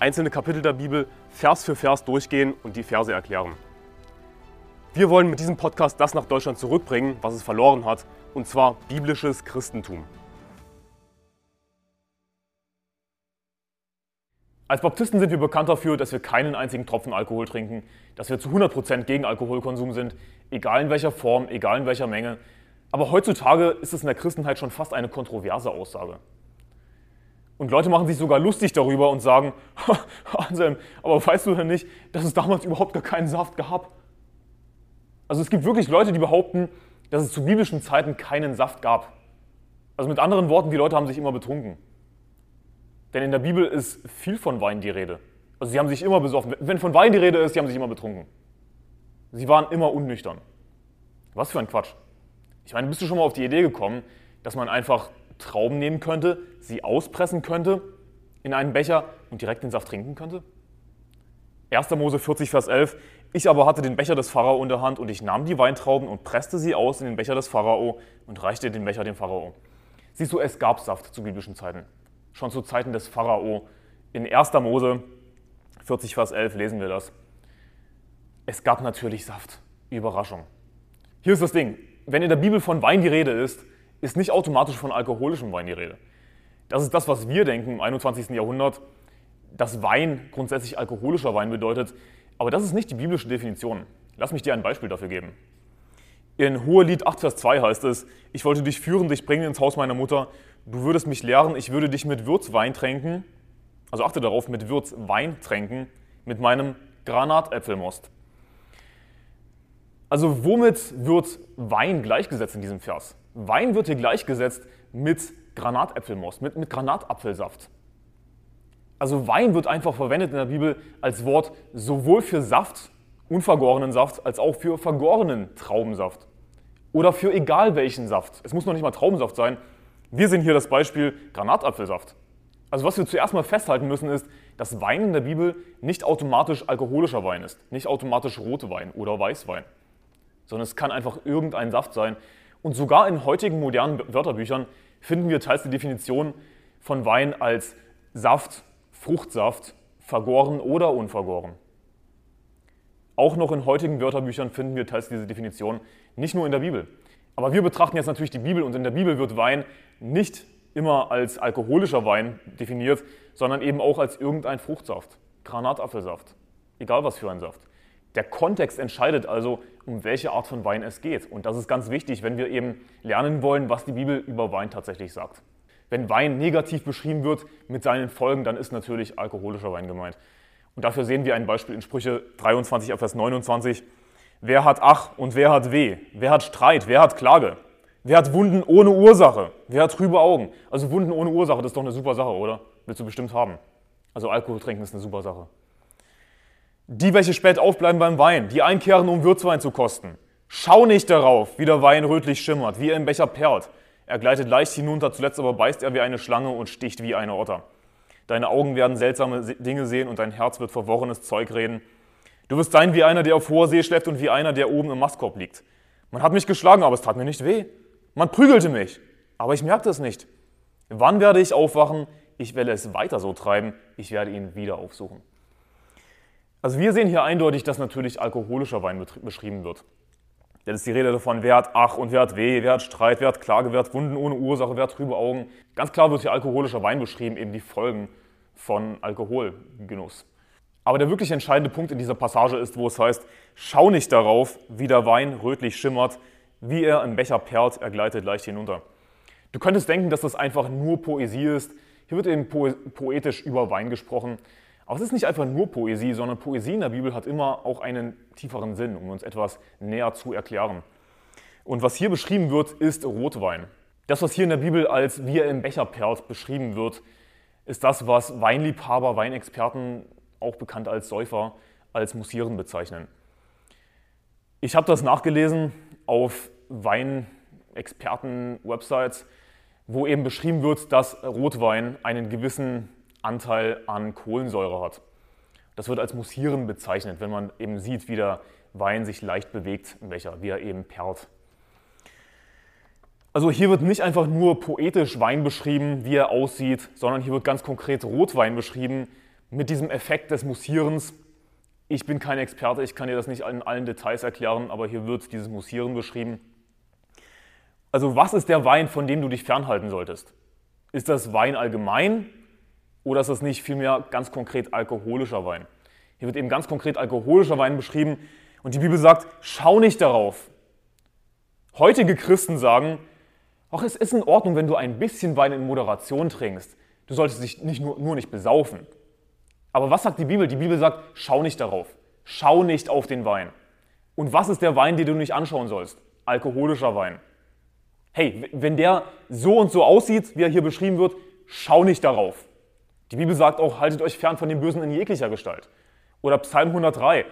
einzelne Kapitel der Bibel Vers für Vers durchgehen und die Verse erklären. Wir wollen mit diesem Podcast das nach Deutschland zurückbringen, was es verloren hat, und zwar biblisches Christentum. Als Baptisten sind wir bekannt dafür, dass wir keinen einzigen Tropfen Alkohol trinken, dass wir zu 100% gegen Alkoholkonsum sind, egal in welcher Form, egal in welcher Menge. Aber heutzutage ist es in der Christenheit schon fast eine kontroverse Aussage. Und Leute machen sich sogar lustig darüber und sagen, Anselm, aber weißt du denn nicht, dass es damals überhaupt gar keinen Saft gab? Also es gibt wirklich Leute, die behaupten, dass es zu biblischen Zeiten keinen Saft gab. Also mit anderen Worten, die Leute haben sich immer betrunken. Denn in der Bibel ist viel von Wein die Rede. Also sie haben sich immer besoffen. Wenn von Wein die Rede ist, sie haben sich immer betrunken. Sie waren immer unnüchtern. Was für ein Quatsch. Ich meine, bist du schon mal auf die Idee gekommen, dass man einfach Trauben nehmen könnte, sie auspressen könnte in einen Becher und direkt den Saft trinken könnte? 1. Mose 40, Vers 11. Ich aber hatte den Becher des Pharao in der Hand und ich nahm die Weintrauben und presste sie aus in den Becher des Pharao und reichte den Becher dem Pharao. Siehst du, es gab Saft zu biblischen Zeiten. Schon zu Zeiten des Pharao. In 1. Mose 40, Vers 11 lesen wir das. Es gab natürlich Saft. Überraschung. Hier ist das Ding. Wenn in der Bibel von Wein die Rede ist, ist nicht automatisch von alkoholischem Wein die Rede. Das ist das, was wir denken im 21. Jahrhundert, dass Wein grundsätzlich alkoholischer Wein bedeutet. Aber das ist nicht die biblische Definition. Lass mich dir ein Beispiel dafür geben. In Hohelied 8, Vers 2 heißt es, ich wollte dich führen, dich bringen ins Haus meiner Mutter, du würdest mich lehren, ich würde dich mit Würzwein tränken, also achte darauf, mit Würzwein tränken, mit meinem Granatäpfelmost. Also womit wird Wein gleichgesetzt in diesem Vers? Wein wird hier gleichgesetzt mit Granatäpfelmost, mit, mit Granatapfelsaft. Also Wein wird einfach verwendet in der Bibel als Wort sowohl für Saft, unvergorenen Saft, als auch für vergorenen Traubensaft. Oder für egal welchen Saft. Es muss noch nicht mal Traubensaft sein. Wir sehen hier das Beispiel Granatapfelsaft. Also was wir zuerst mal festhalten müssen ist, dass Wein in der Bibel nicht automatisch alkoholischer Wein ist, nicht automatisch rote Wein oder Weißwein, sondern es kann einfach irgendein Saft sein, und sogar in heutigen modernen Wörterbüchern finden wir teils die Definition von Wein als Saft, Fruchtsaft, vergoren oder unvergoren. Auch noch in heutigen Wörterbüchern finden wir teils diese Definition, nicht nur in der Bibel. Aber wir betrachten jetzt natürlich die Bibel und in der Bibel wird Wein nicht immer als alkoholischer Wein definiert, sondern eben auch als irgendein Fruchtsaft, Granatapfelsaft, egal was für ein Saft. Der Kontext entscheidet also, um welche Art von Wein es geht. Und das ist ganz wichtig, wenn wir eben lernen wollen, was die Bibel über Wein tatsächlich sagt. Wenn Wein negativ beschrieben wird mit seinen Folgen, dann ist natürlich alkoholischer Wein gemeint. Und dafür sehen wir ein Beispiel in Sprüche 23, Vers 29. Wer hat Ach und wer hat Weh? Wer hat Streit? Wer hat Klage? Wer hat Wunden ohne Ursache? Wer hat trübe Augen? Also Wunden ohne Ursache, das ist doch eine super Sache, oder? Willst du bestimmt haben. Also Alkohol trinken ist eine super Sache. Die, welche spät aufbleiben beim Wein, die einkehren, um Würzwein zu kosten. Schau nicht darauf, wie der Wein rötlich schimmert, wie er im Becher perlt. Er gleitet leicht hinunter, zuletzt aber beißt er wie eine Schlange und sticht wie eine Otter. Deine Augen werden seltsame Dinge sehen und dein Herz wird verworrenes Zeug reden. Du wirst sein wie einer, der auf hoher See schläft und wie einer, der oben im Mastkorb liegt. Man hat mich geschlagen, aber es tat mir nicht weh. Man prügelte mich, aber ich merkte es nicht. Wann werde ich aufwachen? Ich werde es weiter so treiben. Ich werde ihn wieder aufsuchen. Also wir sehen hier eindeutig, dass natürlich alkoholischer Wein beschrieben wird. Denn es ist die Rede davon, wer hat Ach und wer hat Weh, wer hat Streit, wer hat Klage, wer hat Wunden ohne Ursache, wer hat trübe Augen. Ganz klar wird hier alkoholischer Wein beschrieben, eben die Folgen von Alkoholgenuss. Aber der wirklich entscheidende Punkt in dieser Passage ist, wo es heißt, schau nicht darauf, wie der Wein rötlich schimmert, wie er im Becher perlt, er gleitet leicht hinunter. Du könntest denken, dass das einfach nur Poesie ist. Hier wird eben poetisch über Wein gesprochen. Aber es ist nicht einfach nur Poesie, sondern Poesie in der Bibel hat immer auch einen tieferen Sinn, um uns etwas näher zu erklären. Und was hier beschrieben wird, ist Rotwein. Das, was hier in der Bibel als wie er im Becher perlt beschrieben wird, ist das, was Weinliebhaber, Weinexperten, auch bekannt als Säufer, als mussieren bezeichnen. Ich habe das nachgelesen auf Weinexperten-Websites, wo eben beschrieben wird, dass Rotwein einen gewissen Anteil an Kohlensäure hat. Das wird als Mussieren bezeichnet, wenn man eben sieht, wie der Wein sich leicht bewegt im Becher, wie er eben perlt. Also hier wird nicht einfach nur poetisch Wein beschrieben, wie er aussieht, sondern hier wird ganz konkret Rotwein beschrieben mit diesem Effekt des Mussierens. Ich bin kein Experte, ich kann dir das nicht in allen Details erklären, aber hier wird dieses Mussieren beschrieben. Also was ist der Wein, von dem du dich fernhalten solltest? Ist das Wein allgemein oder ist das nicht vielmehr ganz konkret alkoholischer Wein? Hier wird eben ganz konkret alkoholischer Wein beschrieben und die Bibel sagt, schau nicht darauf. Heutige Christen sagen, auch es ist in Ordnung, wenn du ein bisschen Wein in Moderation trinkst. Du solltest dich nicht nur, nur nicht besaufen. Aber was sagt die Bibel? Die Bibel sagt, schau nicht darauf. Schau nicht auf den Wein. Und was ist der Wein, den du nicht anschauen sollst? Alkoholischer Wein. Hey, wenn der so und so aussieht, wie er hier beschrieben wird, schau nicht darauf. Die Bibel sagt auch, haltet euch fern von dem Bösen in jeglicher Gestalt. Oder Psalm 103,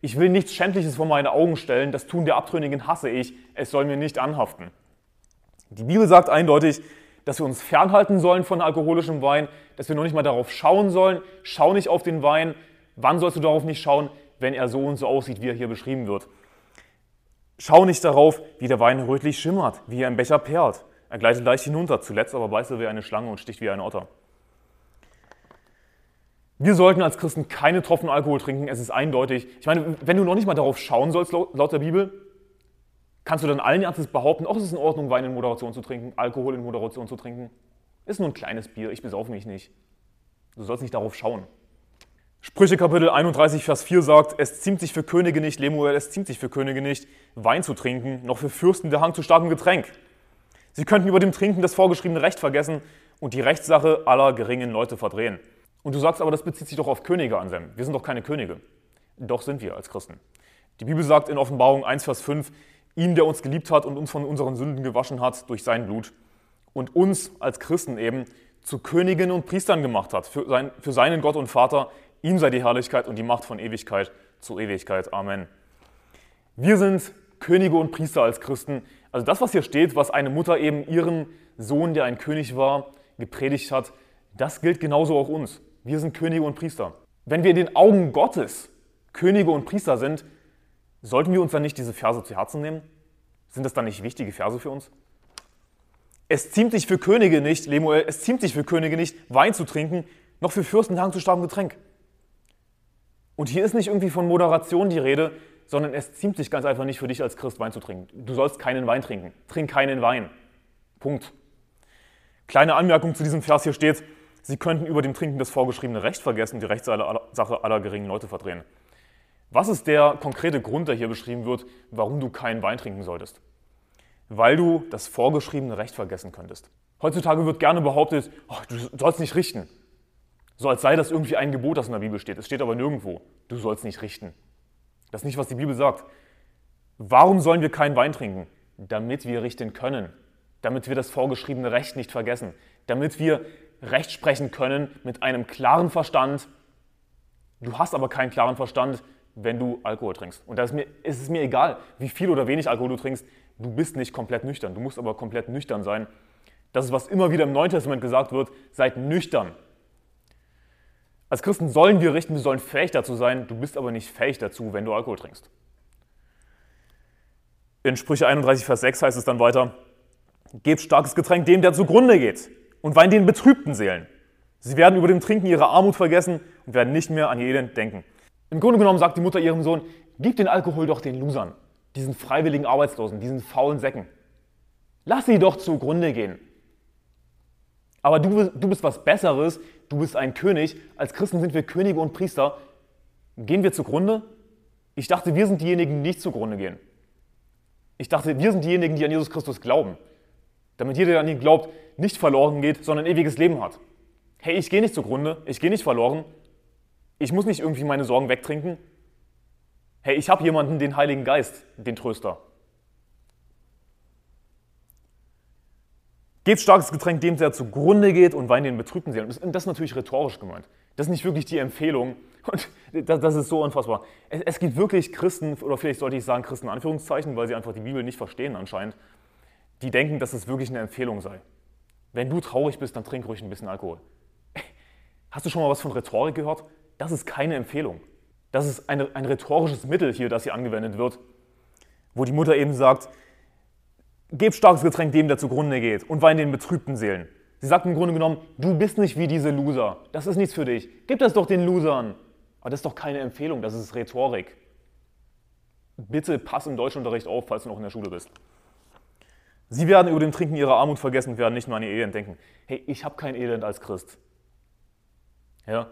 ich will nichts Schändliches vor meine Augen stellen, das Tun der Abtrünnigen hasse ich, es soll mir nicht anhaften. Die Bibel sagt eindeutig, dass wir uns fernhalten sollen von alkoholischem Wein, dass wir noch nicht mal darauf schauen sollen. Schau nicht auf den Wein. Wann sollst du darauf nicht schauen? Wenn er so und so aussieht, wie er hier beschrieben wird. Schau nicht darauf, wie der Wein rötlich schimmert, wie er im Becher perlt. Er gleitet leicht hinunter, zuletzt aber beißt er wie eine Schlange und sticht wie ein Otter. Wir sollten als Christen keine Tropfen Alkohol trinken, es ist eindeutig. Ich meine, wenn du noch nicht mal darauf schauen sollst, laut der Bibel, Kannst du dann allen Ernstes behaupten, auch es ist in Ordnung, Wein in Moderation zu trinken, Alkohol in Moderation zu trinken? Ist nur ein kleines Bier, ich besaufe mich nicht. Du sollst nicht darauf schauen. Sprüche Kapitel 31, Vers 4 sagt, es ziemt sich für Könige nicht, Lemuel, es ziemt sich für Könige nicht, Wein zu trinken, noch für Fürsten der Hang zu starkem Getränk. Sie könnten über dem Trinken das vorgeschriebene Recht vergessen und die Rechtssache aller geringen Leute verdrehen. Und du sagst aber, das bezieht sich doch auf Könige, Anselm. Wir sind doch keine Könige. Doch sind wir als Christen. Die Bibel sagt in Offenbarung 1, Vers 5, ihm, der uns geliebt hat und uns von unseren Sünden gewaschen hat durch sein Blut und uns als Christen eben zu Königen und Priestern gemacht hat, für, sein, für seinen Gott und Vater. Ihm sei die Herrlichkeit und die Macht von Ewigkeit zu Ewigkeit. Amen. Wir sind Könige und Priester als Christen. Also das, was hier steht, was eine Mutter eben ihren Sohn, der ein König war, gepredigt hat, das gilt genauso auch uns. Wir sind Könige und Priester. Wenn wir in den Augen Gottes Könige und Priester sind, Sollten wir uns dann nicht diese Verse zu Herzen nehmen? Sind das dann nicht wichtige Verse für uns? Es ziemt sich für Könige nicht, Lemuel, es ziemt sich für Könige nicht, Wein zu trinken, noch für Fürsten Hang zu starkem Getränk. Und hier ist nicht irgendwie von Moderation die Rede, sondern es ziemt sich ganz einfach nicht für dich als Christ Wein zu trinken. Du sollst keinen Wein trinken. Trink keinen Wein. Punkt. Kleine Anmerkung zu diesem Vers hier steht, Sie könnten über dem Trinken das vorgeschriebene Recht vergessen, die Rechtssache aller geringen Leute verdrehen. Was ist der konkrete Grund, der hier beschrieben wird, warum du keinen Wein trinken solltest? Weil du das vorgeschriebene Recht vergessen könntest. Heutzutage wird gerne behauptet, oh, du sollst nicht richten. So als sei das irgendwie ein Gebot, das in der Bibel steht. Es steht aber nirgendwo, du sollst nicht richten. Das ist nicht, was die Bibel sagt. Warum sollen wir keinen Wein trinken? Damit wir richten können. Damit wir das vorgeschriebene Recht nicht vergessen. Damit wir Recht sprechen können mit einem klaren Verstand. Du hast aber keinen klaren Verstand, wenn du Alkohol trinkst. Und da ist, mir, ist mir egal, wie viel oder wenig Alkohol du trinkst, du bist nicht komplett nüchtern. Du musst aber komplett nüchtern sein. Das ist, was immer wieder im Neuen Testament gesagt wird, seid nüchtern. Als Christen sollen wir richten, wir sollen fähig dazu sein, du bist aber nicht fähig dazu, wenn du Alkohol trinkst. In Sprüche 31, Vers 6 heißt es dann weiter, gebt starkes Getränk dem, der zugrunde geht, und wein den betrübten Seelen. Sie werden über dem Trinken ihre Armut vergessen und werden nicht mehr an ihr Elend denken. Im Grunde genommen sagt die Mutter ihrem Sohn, gib den Alkohol doch den Losern, diesen freiwilligen Arbeitslosen, diesen faulen Säcken. Lass sie doch zugrunde gehen. Aber du, du bist was Besseres, du bist ein König. Als Christen sind wir Könige und Priester. Gehen wir zugrunde? Ich dachte, wir sind diejenigen, die nicht zugrunde gehen. Ich dachte, wir sind diejenigen, die an Jesus Christus glauben. Damit jeder, der an ihn glaubt, nicht verloren geht, sondern ewiges Leben hat. Hey, ich gehe nicht zugrunde, ich gehe nicht verloren, ich muss nicht irgendwie meine Sorgen wegtrinken. Hey, ich habe jemanden, den Heiligen Geist, den Tröster. Gebt starkes Getränk dem, der zugrunde geht und weint den betrübten Seelen. Das ist natürlich rhetorisch gemeint. Das ist nicht wirklich die Empfehlung, Und das, ist so unfassbar. Es, es, gibt wirklich Christen, oder vielleicht sollte ich sagen Christen in Anführungszeichen, weil sie einfach die Bibel nicht verstehen anscheinend, die denken, dass es wirklich eine Empfehlung sei. Wenn du traurig bist, dann trink ruhig ein bisschen Alkohol. Hast du schon mal was von Rhetorik gehört? Das ist keine Empfehlung. Das ist eine, ein rhetorisches Mittel hier, das hier angewendet wird, wo die Mutter eben sagt, gib starkes Getränk dem, der zugrunde geht und wein den betrübten Seelen. Sie sagt im Grunde genommen, du bist nicht wie diese Loser. Das ist nichts für dich. Gib das doch den Losern. Aber das ist doch keine Empfehlung, das ist Rhetorik. Bitte pass im Deutschunterricht auf, falls du noch in der Schule bist. Sie werden über dem Trinken ihrer Armut vergessen und werden nicht nur an ihr Elend denken. Hey, ich habe kein Elend als Christ. Ja?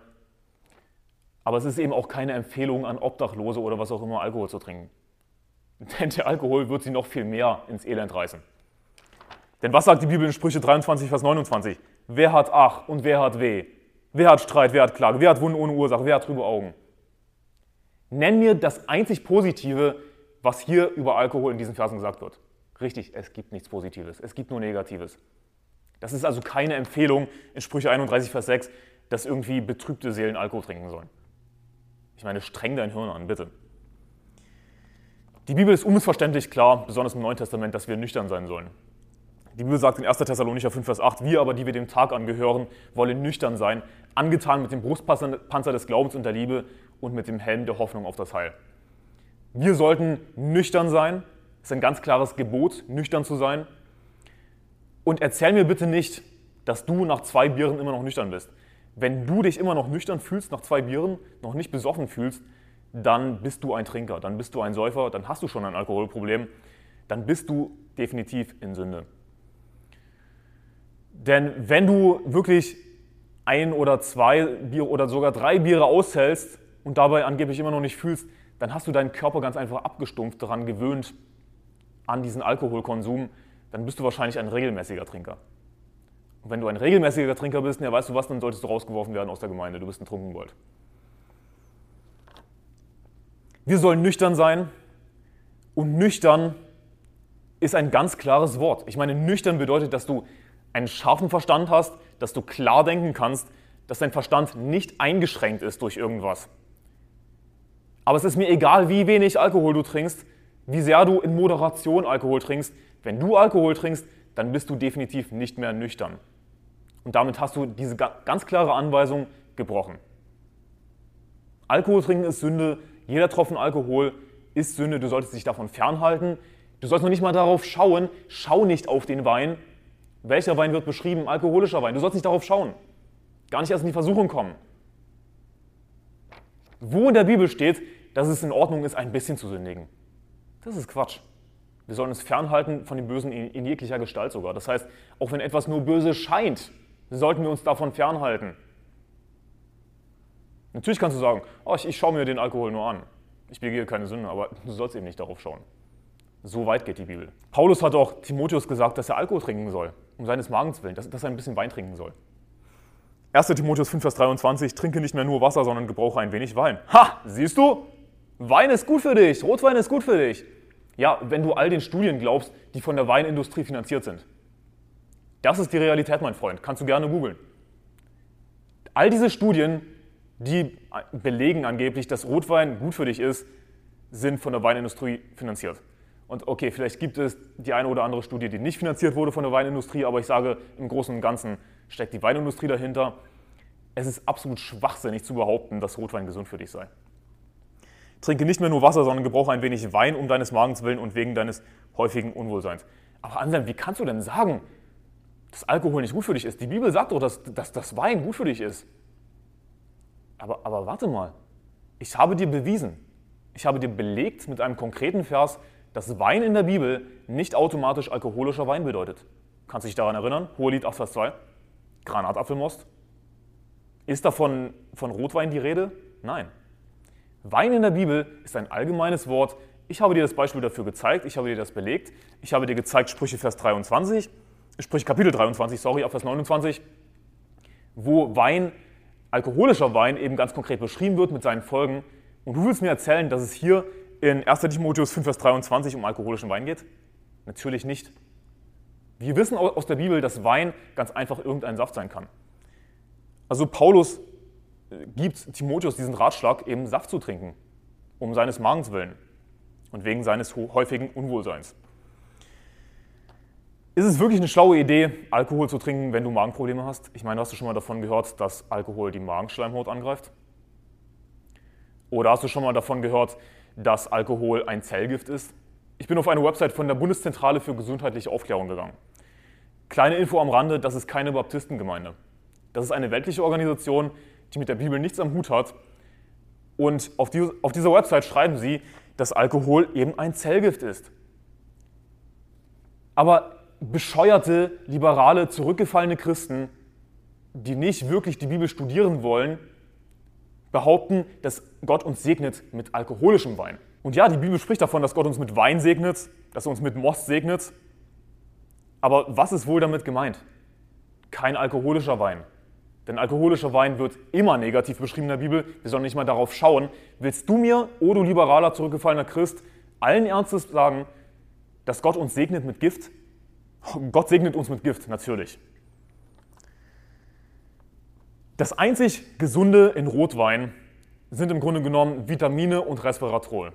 Aber es ist eben auch keine Empfehlung an Obdachlose oder was auch immer, Alkohol zu trinken. Denn der Alkohol wird sie noch viel mehr ins Elend reißen. Denn was sagt die Bibel in Sprüche 23, Vers 29? Wer hat Ach und wer hat Weh? Wer hat Streit, wer hat Klage? Wer hat Wunden ohne Ursache? Wer hat trübe Augen? Nenn mir das einzig Positive, was hier über Alkohol in diesen Versen gesagt wird. Richtig, es gibt nichts Positives, es gibt nur Negatives. Das ist also keine Empfehlung in Sprüche 31, Vers 6, dass irgendwie betrübte Seelen Alkohol trinken sollen. Ich meine, streng dein Hirn an, bitte. Die Bibel ist unmissverständlich klar, besonders im Neuen Testament, dass wir nüchtern sein sollen. Die Bibel sagt in 1. Thessalonicher 5, Vers 8, wir aber, die wir dem Tag angehören, wollen nüchtern sein, angetan mit dem Brustpanzer des Glaubens und der Liebe und mit dem Helm der Hoffnung auf das Heil. Wir sollten nüchtern sein, ist ein ganz klares Gebot, nüchtern zu sein. Und erzähl mir bitte nicht, dass du nach zwei Bieren immer noch nüchtern bist. Wenn du dich immer noch nüchtern fühlst, nach zwei Bieren, noch nicht besoffen fühlst, dann bist du ein Trinker, dann bist du ein Säufer, dann hast du schon ein Alkoholproblem, dann bist du definitiv in Sünde. Denn wenn du wirklich ein oder zwei Bier oder sogar drei Biere aushältst und dabei angeblich immer noch nicht fühlst, dann hast du deinen Körper ganz einfach abgestumpft daran gewöhnt, an diesen Alkoholkonsum, dann bist du wahrscheinlich ein regelmäßiger Trinker. Und wenn du ein regelmäßiger Trinker bist, ja, weißt du was, dann solltest du rausgeworfen werden aus der Gemeinde. Du bist ein Trunkenbold. Wir sollen nüchtern sein und nüchtern ist ein ganz klares Wort. Ich meine, nüchtern bedeutet, dass du einen scharfen Verstand hast, dass du klar denken kannst, dass dein Verstand nicht eingeschränkt ist durch irgendwas. Aber es ist mir egal, wie wenig Alkohol du trinkst, wie sehr du in Moderation Alkohol trinkst. Wenn du Alkohol trinkst, dann bist du definitiv nicht mehr nüchtern. Und damit hast du diese ganz klare Anweisung gebrochen. Alkohol trinken ist Sünde, jeder Tropfen Alkohol ist Sünde, du solltest dich davon fernhalten. Du sollst noch nicht mal darauf schauen, schau nicht auf den Wein. Welcher Wein wird beschrieben? Alkoholischer Wein. Du sollst nicht darauf schauen. Gar nicht erst in die Versuchung kommen. Wo in der Bibel steht, dass es in Ordnung ist, ein bisschen zu sündigen. Das ist Quatsch. Wir sollen uns fernhalten von dem Bösen in, jeglicher Gestalt sogar. Das heißt, auch wenn etwas nur böse scheint, sollten wir uns davon fernhalten. Natürlich kannst du sagen, oh, ich, ich schaue mir den Alkohol nur an. Ich begehe keine Sünde, aber du sollst eben nicht darauf schauen. So weit geht die Bibel. Paulus hat auch Timotheus gesagt, dass er Alkohol trinken soll, um seines Magens willen, dass, dass er ein bisschen Wein trinken soll. 1. Timotheus 5, Vers 23, trinke nicht mehr nur Wasser, sondern gebrauche ein wenig Wein. Ha, siehst du? Wein ist gut für dich, Rotwein ist gut für dich. Ja, wenn du all den Studien glaubst, die von der Weinindustrie finanziert sind. Das ist die Realität, mein Freund. Kannst du gerne googeln. All diese Studien, die belegen angeblich, dass Rotwein gut für dich ist, sind von der Weinindustrie finanziert. Und okay, vielleicht gibt es die eine oder andere Studie, die nicht finanziert wurde von der Weinindustrie, aber ich sage, im Großen und Ganzen steckt die Weinindustrie dahinter. Es ist absolut schwachsinnig zu behaupten, dass Rotwein gesund für dich sei. Trinke nicht mehr nur Wasser, sondern gebrauche ein wenig Wein um deines Magens willen und wegen deines häufigen Unwohlseins. Aber Anselm, wie kannst du denn sagen, dass Alkohol nicht gut für dich ist? Die Bibel sagt doch, dass, dass das Wein gut für dich ist. Aber, aber warte mal, ich habe dir bewiesen, ich habe dir belegt mit einem konkreten Vers, dass Wein in der Bibel nicht automatisch alkoholischer Wein bedeutet. Kannst du dich daran erinnern? Hohelied 8, Vers 2. Granatapfelmost. Ist davon von Rotwein die Rede? Nein. Wein in der Bibel ist ein allgemeines Wort. Ich habe dir das Beispiel dafür gezeigt, ich habe dir das belegt. Ich habe dir gezeigt Sprüche Vers 23, Sprüche Kapitel 23, sorry, auf Vers 29, wo Wein, alkoholischer Wein eben ganz konkret beschrieben wird mit seinen Folgen. Und du willst mir erzählen, dass es hier in 1. Timotheus 5, Vers 23 um alkoholischen Wein geht? Natürlich nicht. Wir wissen aus der Bibel, dass Wein ganz einfach irgendein Saft sein kann. Also Paulus gibt Timotheus diesen Ratschlag, eben Saft zu trinken, um seines Magens willen und wegen seines häufigen Unwohlseins. Ist es wirklich eine schlaue Idee, Alkohol zu trinken, wenn du Magenprobleme hast? Ich meine, hast du schon mal davon gehört, dass Alkohol die Magenschleimhaut angreift? Oder hast du schon mal davon gehört, dass Alkohol ein Zellgift ist? Ich bin auf eine Website von der Bundeszentrale für gesundheitliche Aufklärung gegangen. Kleine Info am Rande, das ist keine Baptistengemeinde. Das ist eine weltliche Organisation, die mit der Bibel nichts am Hut hat. Und auf, die, auf dieser Website schreiben sie, dass Alkohol eben ein Zellgift ist. Aber bescheuerte, liberale, zurückgefallene Christen, die nicht wirklich die Bibel studieren wollen, behaupten, dass Gott uns segnet mit alkoholischem Wein. Und ja, die Bibel spricht davon, dass Gott uns mit Wein segnet, dass er uns mit Most segnet. Aber was ist wohl damit gemeint? Kein alkoholischer Wein. Denn alkoholischer Wein wird immer negativ beschrieben in der Bibel. Wir sollen nicht mal darauf schauen. Willst du mir, o oh du liberaler, zurückgefallener Christ, allen Ernstes sagen, dass Gott uns segnet mit Gift? Gott segnet uns mit Gift, natürlich. Das einzig Gesunde in Rotwein sind im Grunde genommen Vitamine und Resveratrol.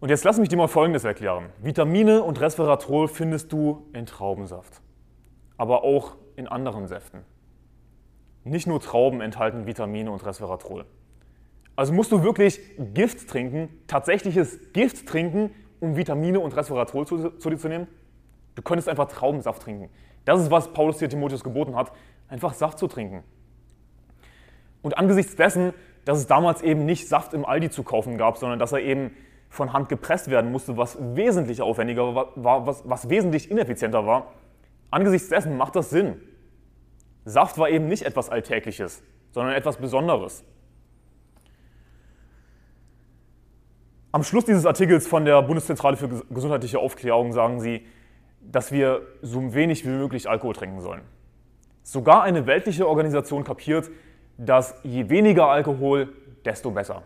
Und jetzt lass mich dir mal Folgendes erklären. Vitamine und Resveratrol findest du in Traubensaft, aber auch in anderen Säften. Nicht nur Trauben enthalten Vitamine und Resveratrol. Also musst du wirklich Gift trinken, tatsächliches Gift trinken, um Vitamine und Resveratrol zu, zu dir zu nehmen? Du könntest einfach Traubensaft trinken. Das ist, was Paulus hier Timotheus geboten hat, einfach Saft zu trinken. Und angesichts dessen, dass es damals eben nicht Saft im Aldi zu kaufen gab, sondern dass er eben von Hand gepresst werden musste, was wesentlich aufwendiger war, was, was wesentlich ineffizienter war, angesichts dessen macht das Sinn. Saft war eben nicht etwas Alltägliches, sondern etwas Besonderes. Am Schluss dieses Artikels von der Bundeszentrale für gesundheitliche Aufklärung sagen sie, dass wir so wenig wie möglich Alkohol trinken sollen. Sogar eine weltliche Organisation kapiert, dass je weniger Alkohol, desto besser.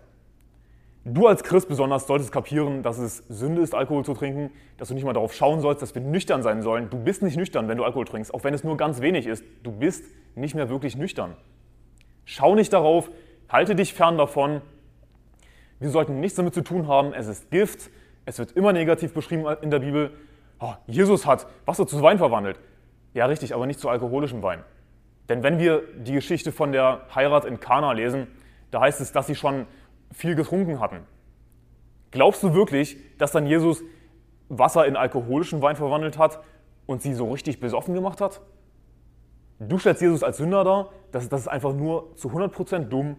Du als Christ besonders solltest kapieren, dass es Sünde ist, Alkohol zu trinken, dass du nicht mal darauf schauen sollst, dass wir nüchtern sein sollen. Du bist nicht nüchtern, wenn du Alkohol trinkst, auch wenn es nur ganz wenig ist. Du bist nicht mehr wirklich nüchtern. Schau nicht darauf, halte dich fern davon. Wir sollten nichts damit zu tun haben. Es ist Gift. Es wird immer negativ beschrieben in der Bibel oh, Jesus hat Wasser zu Wein verwandelt. Ja, richtig, aber nicht zu alkoholischem Wein. Denn wenn wir die Geschichte von der Heirat in Kana lesen, da heißt es, dass sie schon viel getrunken hatten. Glaubst du wirklich, dass dann Jesus Wasser in alkoholischen Wein verwandelt hat und sie so richtig besoffen gemacht hat? Du stellst Jesus als Sünder dar, das, das ist einfach nur zu 100% dumm.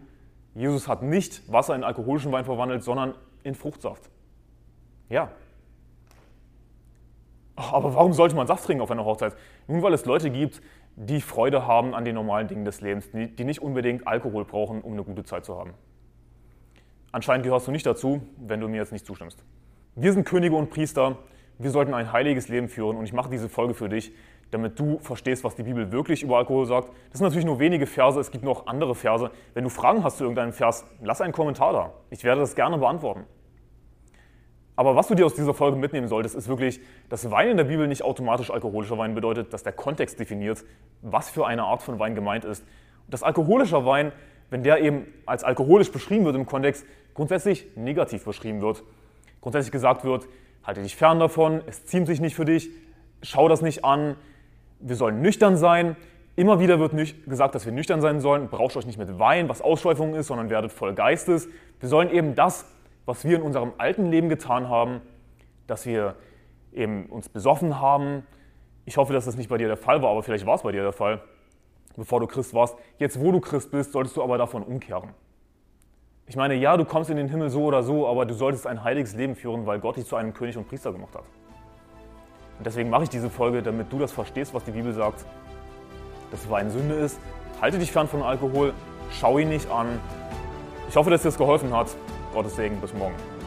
Jesus hat nicht Wasser in alkoholischen Wein verwandelt, sondern in Fruchtsaft. Ja, aber warum sollte man Saft trinken auf einer Hochzeit? Nun, weil es Leute gibt, die Freude haben an den normalen Dingen des Lebens, die, die nicht unbedingt Alkohol brauchen, um eine gute Zeit zu haben. Anscheinend gehörst du nicht dazu, wenn du mir jetzt nicht zustimmst. Wir sind Könige und Priester, wir sollten ein heiliges Leben führen und ich mache diese Folge für dich, damit du verstehst, was die Bibel wirklich über Alkohol sagt. Das sind natürlich nur wenige Verse, es gibt noch andere Verse. Wenn du Fragen hast zu irgendeinem Vers, lass einen Kommentar da. Ich werde das gerne beantworten. Aber was du dir aus dieser Folge mitnehmen solltest, ist wirklich, dass Wein in der Bibel nicht automatisch alkoholischer Wein bedeutet, dass der Kontext definiert, was für eine Art von Wein gemeint ist. Dass alkoholischer Wein, wenn der eben als alkoholisch beschrieben wird im Kontext, grundsätzlich negativ beschrieben wird. Grundsätzlich gesagt wird, halte dich fern davon, es ziemt sich nicht für dich, schau das nicht an, wir sollen nüchtern sein. Immer wieder wird gesagt, dass wir nüchtern sein sollen. Braucht euch nicht mit Wein, was Ausschweifung ist, sondern werdet voll Geistes. Wir sollen eben das was wir in unserem alten Leben getan haben, dass wir eben uns besoffen haben. Ich hoffe, dass das nicht bei dir der Fall war, aber vielleicht war es bei dir der Fall, bevor du Christ warst. Jetzt, wo du Christ bist, solltest du aber davon umkehren. Ich meine, ja, du kommst in den Himmel so oder so, aber du solltest ein heiliges Leben führen, weil Gott dich zu einem König und Priester gemacht hat. Und deswegen mache ich diese Folge, damit du das verstehst, was die Bibel sagt, dass es eine Sünde ist. Halte dich fern von Alkohol, schau ihn nicht an. Ich hoffe, dass dir das geholfen hat. Gottes Segen, bis morgen.